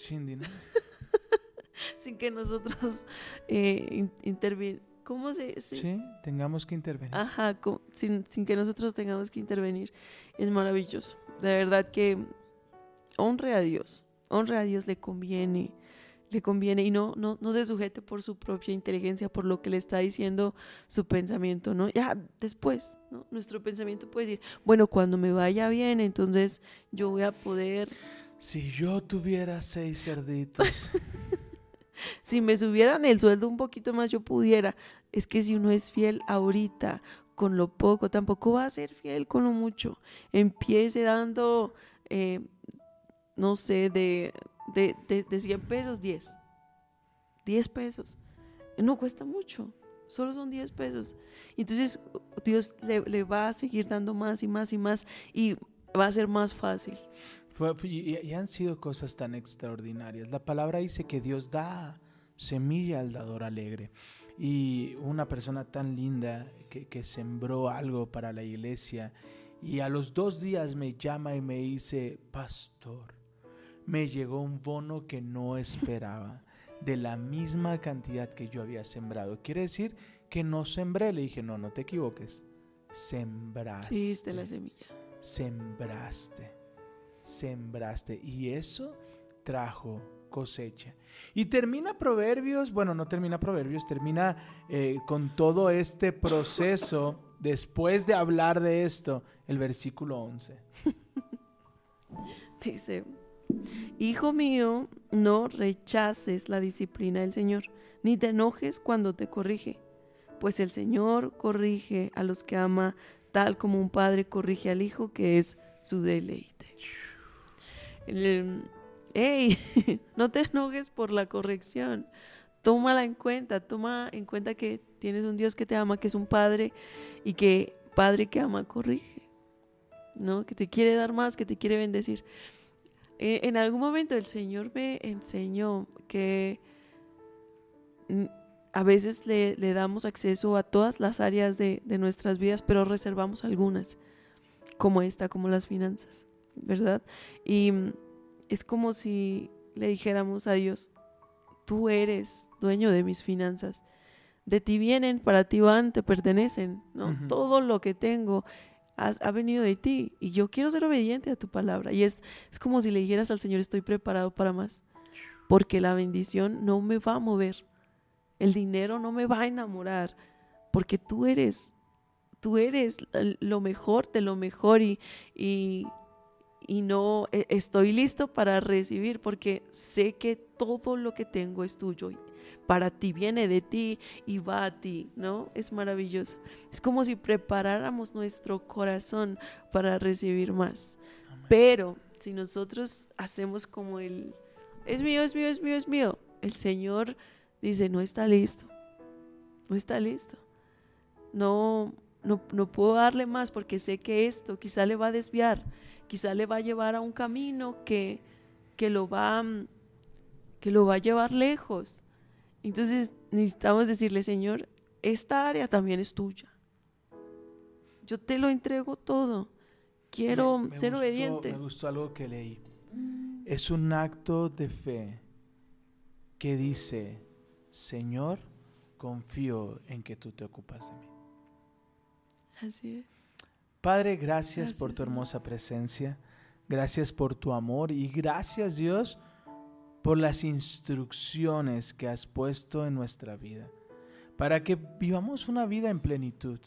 Sin dinero. sin que nosotros eh, intervin ¿Cómo se...? se- Sí, tengamos que intervenir. Ajá, sin, sin que nosotros tengamos que intervenir. Es maravilloso. De verdad que honre a Dios. Honre a Dios, le conviene. le conviene y no, no, no se sujete por su propia inteligencia, por lo que le está diciendo su pensamiento, ¿no? Ya después, ¿no? Nuestro pensamiento puede decir, bueno, cuando me vaya bien, entonces yo voy a poder, Si yo tuviera seis cerditos. si me subieran el sueldo un poquito más, yo pudiera. Es que si uno es fiel ahorita, con lo poco, tampoco va a ser fiel con lo mucho. Empiece dando, eh, no sé, de, de, de, de 100 pesos, 10. 10 pesos. No cuesta mucho, solo son 10 pesos. Entonces Dios le, le va a seguir dando más y más y más y va a ser más fácil. Y, y han sido cosas tan extraordinarias. La palabra dice que Dios da semilla al dador alegre. Y una persona tan linda que, que sembró algo para la iglesia y a los dos días me llama y me dice, pastor, me llegó un bono que no esperaba de la misma cantidad que yo había sembrado. Quiere decir que no sembré. Le dije, no, no te equivoques. Sembraste Sí, de la semilla. sembraste, sembraste y eso trajo cosecha. Y termina Proverbios, bueno, no termina Proverbios, termina eh, con todo este proceso, después de hablar de esto, el versículo 11. Dice, Hijo mío, no rechaces la disciplina del Señor, ni te enojes cuando te corrige, pues el Señor corrige a los que ama tal como un padre corrige al hijo que es su deleite. El- ¡Ey! No te enojes por la corrección. Tómala en cuenta, toma en cuenta que tienes un Dios que te ama, que es un padre y que padre que ama corrige. ¿no? Que te quiere dar más, que te quiere bendecir. Eh, en algún momento el Señor me enseñó que a veces le, le damos acceso a todas las áreas de, de nuestras vidas, pero reservamos algunas, como esta, como las finanzas, ¿verdad? Y mm, es como si le dijéramos a Dios, tú eres dueño de mis finanzas. De ti vienen, para ti van, te pertenecen, ¿no? Todo lo que tengo has- ha venido de ti y yo quiero ser obediente a tu palabra. Y es, es como si le dijeras al Señor, estoy preparado para más, porque la bendición no me va a mover, el dinero no me va a enamorar, porque tú eres, tú eres lo mejor de lo mejor y, y, y no e- estoy listo para recibir, porque sé que todo lo que tengo es tuyo. Para ti viene de ti y va a ti, ¿no? Es maravilloso. Es como si preparáramos nuestro corazón para recibir más. Pero si nosotros hacemos como el, es mío, es mío, es mío, es mío, el Señor dice, no está listo, no está listo. No, no, no puedo darle más porque sé que esto quizá le va a desviar, quizá le va a llevar a un camino que, que, lo, va, que lo va a llevar lejos. Entonces necesitamos decirle, Señor, esta área también es tuya. Yo te lo entrego todo. Quiero Me- me ser gustó- obediente. Me gustó algo que leí. Es un acto de fe que dice, Señor, confío en que tú te ocupas de mí. Así es. Padre, gracias, por tu hermosa presencia. Gracias por tu amor y gracias Dios por las instrucciones que has puesto en nuestra vida. Para que vivamos una vida en plenitud,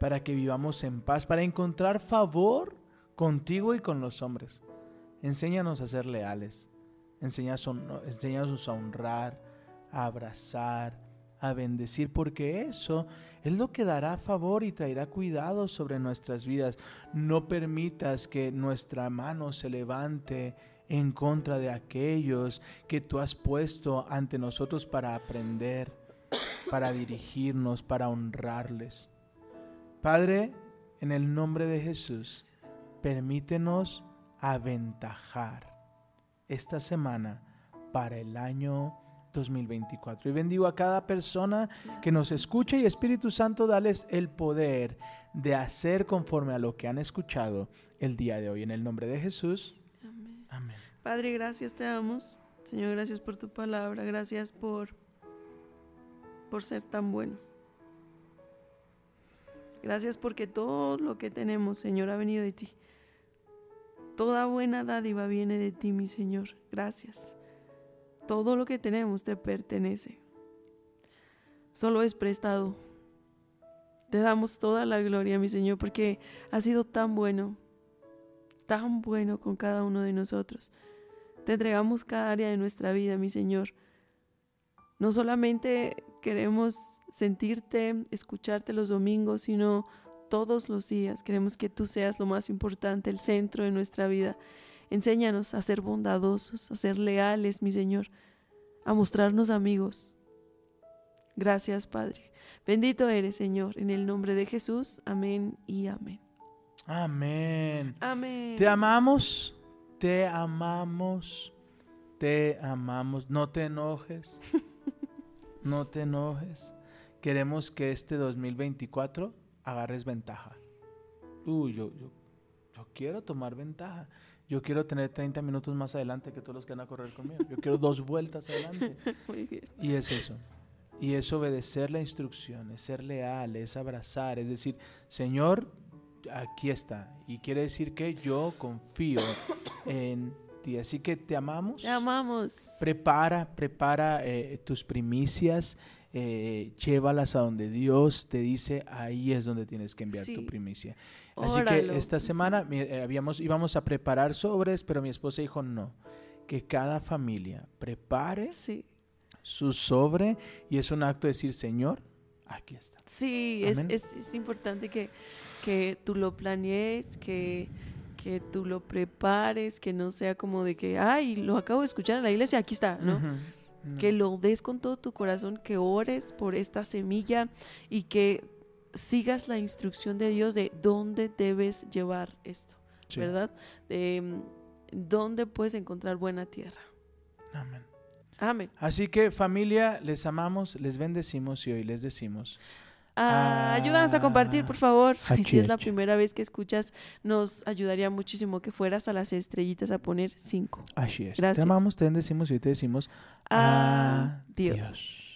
para que vivamos en paz, para encontrar favor contigo y con los hombres. Enséñanos a ser leales, enséñanos, a honrar, a abrazar, a bendecir, porque eso es lo que dará favor y traerá cuidado sobre nuestras vidas. No permitas que nuestra mano se levante en contra de aquellos que tú has puesto ante nosotros para aprender, para dirigirnos, para honrarles. Padre, en el nombre de Jesús, permítenos aventajar esta semana para el año 2024. Y bendigo a cada persona que nos escucha y Espíritu Santo, dales el poder de hacer conforme a lo que han escuchado el día de hoy. En el nombre de Jesús. Padre, gracias, te damos. Señor, gracias por tu palabra, gracias por, por ser tan bueno. Gracias porque todo lo que tenemos, Señor, ha venido de ti. Toda buena dádiva viene de ti, mi Señor. Gracias. todo lo que tenemos te pertenece. Solo es prestado. Te damos toda la gloria, mi Señor, porque has sido tan bueno, tan bueno con cada uno de nosotros. Te entregamos cada área de nuestra vida, mi Señor. No solamente queremos sentirte, escucharte los domingos, sino todos los días. Queremos que tú seas lo más importante, el centro de nuestra vida. Enséñanos a ser bondadosos, a ser leales, mi Señor, a mostrarnos amigos. Gracias, Padre. Bendito eres, Señor, en el nombre de Jesús. Amén y amén. Amén. Amén. Te amamos, te amamos, te amamos. No te enojes, no te enojes. Queremos que este 2024 agarres ventaja. Uy, yo, yo, yo quiero tomar ventaja. Yo quiero tener 30 minutos más adelante que todos los que van a correr conmigo. Yo quiero dos vueltas adelante. Muy bien. Y es eso. Y es obedecer la instrucción, es ser leal, es abrazar, es decir, Señor, aquí está. Y quiere decir que yo confío en ti. Así que te amamos. Te amamos. Prepara, prepara eh, tus primicias, eh, llévalas a donde Dios te dice, ahí es donde tienes que enviar Sí. tu primicia. Así Óralo. que esta semana eh, habíamos, íbamos a preparar sobres, pero mi esposa dijo no, que cada familia prepare Sí. su sobre y es un acto de decir, Señor, aquí está. Sí, es, es importante que, que tú lo planees, que, que tú lo prepares, que no sea como de que, ay, lo acabo de escuchar en la iglesia, aquí está, ¿no? Que lo des con todo tu corazón, que ores por esta semilla y que sigas la instrucción de Dios de dónde debes llevar esto, Sí. ¿verdad? De dónde puedes encontrar buena tierra. Amén. Amén. Así que familia, les amamos, les bendecimos y hoy les decimos, Ah, ayúdanos a compartir, por favor. Ah, si es la primera vez que escuchas, nos ayudaría muchísimo que fueras a las estrellitas a poner cinco. Así es. Gracias. Te amamos, te bendecimos y te decimos adiós. adiós.